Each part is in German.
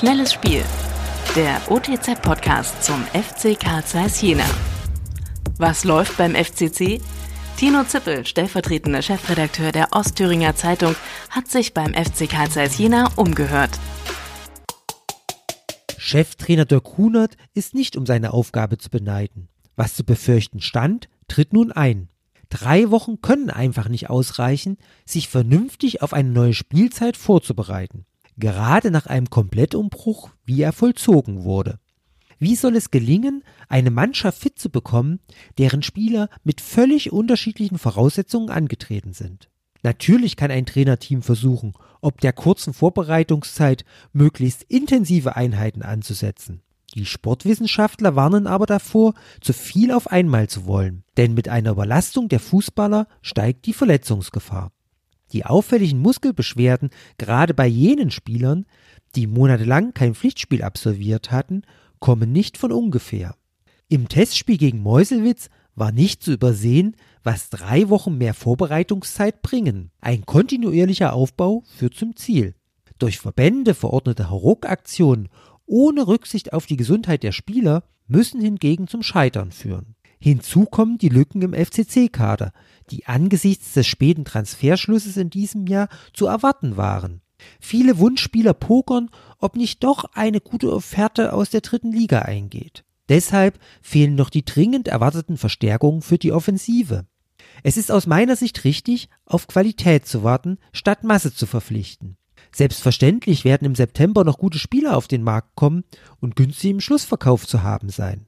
Schnelles Spiel. Der OTZ-Podcast zum FC Karl Zeiss Jena. Was läuft beim FCC? Tino Zippel, stellvertretender Chefredakteur der Ostthüringer Zeitung, hat sich beim FC Karl Zeiss Jena umgehört. Cheftrainer Dirk Hunert ist nicht um seine Aufgabe zu beneiden. Was zu befürchten stand, tritt nun ein. Drei Wochen können einfach nicht ausreichen, sich vernünftig auf eine neue Spielzeit vorzubereiten gerade nach einem Komplettumbruch, wie er vollzogen wurde. Wie soll es gelingen, eine Mannschaft fit zu bekommen, deren Spieler mit völlig unterschiedlichen Voraussetzungen angetreten sind? Natürlich kann ein Trainerteam versuchen, ob der kurzen Vorbereitungszeit möglichst intensive Einheiten anzusetzen. Die Sportwissenschaftler warnen aber davor, zu viel auf einmal zu wollen, denn mit einer Überlastung der Fußballer steigt die Verletzungsgefahr. Die auffälligen Muskelbeschwerden gerade bei jenen Spielern, die monatelang kein Pflichtspiel absolviert hatten, kommen nicht von ungefähr. Im Testspiel gegen Meuselwitz war nicht zu übersehen, was drei Wochen mehr Vorbereitungszeit bringen. Ein kontinuierlicher Aufbau führt zum Ziel. Durch Verbände verordnete Hauruck-Aktionen ohne Rücksicht auf die Gesundheit der Spieler müssen hingegen zum Scheitern führen. Hinzu kommen die Lücken im FCC-Kader, die angesichts des späten Transferschlusses in diesem Jahr zu erwarten waren. Viele Wunschspieler pokern, ob nicht doch eine gute Offerte aus der dritten Liga eingeht. Deshalb fehlen noch die dringend erwarteten Verstärkungen für die Offensive. Es ist aus meiner Sicht richtig, auf Qualität zu warten, statt Masse zu verpflichten. Selbstverständlich werden im September noch gute Spieler auf den Markt kommen und günstig im Schlussverkauf zu haben sein.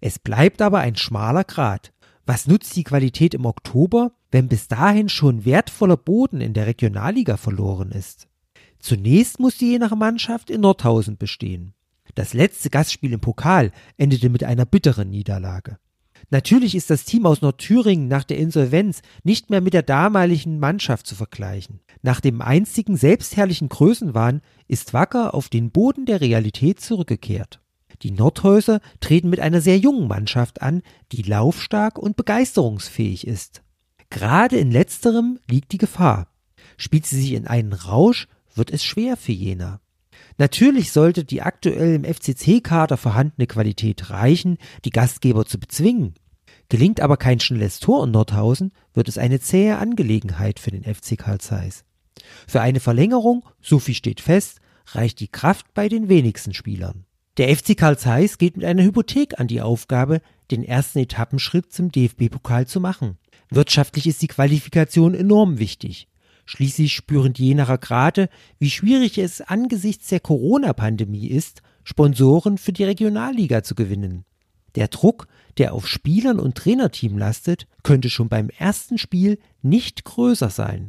Es bleibt aber ein schmaler Grat. Was nutzt die Qualität im Oktober, wenn bis dahin schon wertvoller Boden in der Regionalliga verloren ist? Zunächst muss die je nach Mannschaft in Nordhausen bestehen. Das letzte Gastspiel im Pokal endete mit einer bitteren Niederlage. Natürlich ist das Team aus Nordthüringen nach der Insolvenz nicht mehr mit der damaligen Mannschaft zu vergleichen. Nach dem einzigen selbstherrlichen Größenwahn ist Wacker auf den Boden der Realität zurückgekehrt. Die Nordhäuser treten mit einer sehr jungen Mannschaft an, die laufstark und begeisterungsfähig ist. Gerade in letzterem liegt die Gefahr. Spielt sie sich in einen Rausch, wird es schwer für Jena. Natürlich sollte die aktuell im FCC-Kader vorhandene Qualität reichen, die Gastgeber zu bezwingen. Gelingt aber kein schnelles Tor in Nordhausen, wird es eine zähe Angelegenheit für den FC Karl Zeiss. Für eine Verlängerung, so viel steht fest, reicht die Kraft bei den wenigsten Spielern. Der FC Karl Zeiss geht mit einer Hypothek an die Aufgabe, den ersten Etappenschritt zum DFB-Pokal zu machen. Wirtschaftlich ist die Qualifikation enorm wichtig. Schließlich spüren die Jenacher Grade, wie schwierig es angesichts der Corona-Pandemie ist, Sponsoren für die Regionalliga zu gewinnen. Der Druck, der auf Spielern und Trainerteam lastet, könnte schon beim ersten Spiel nicht größer sein.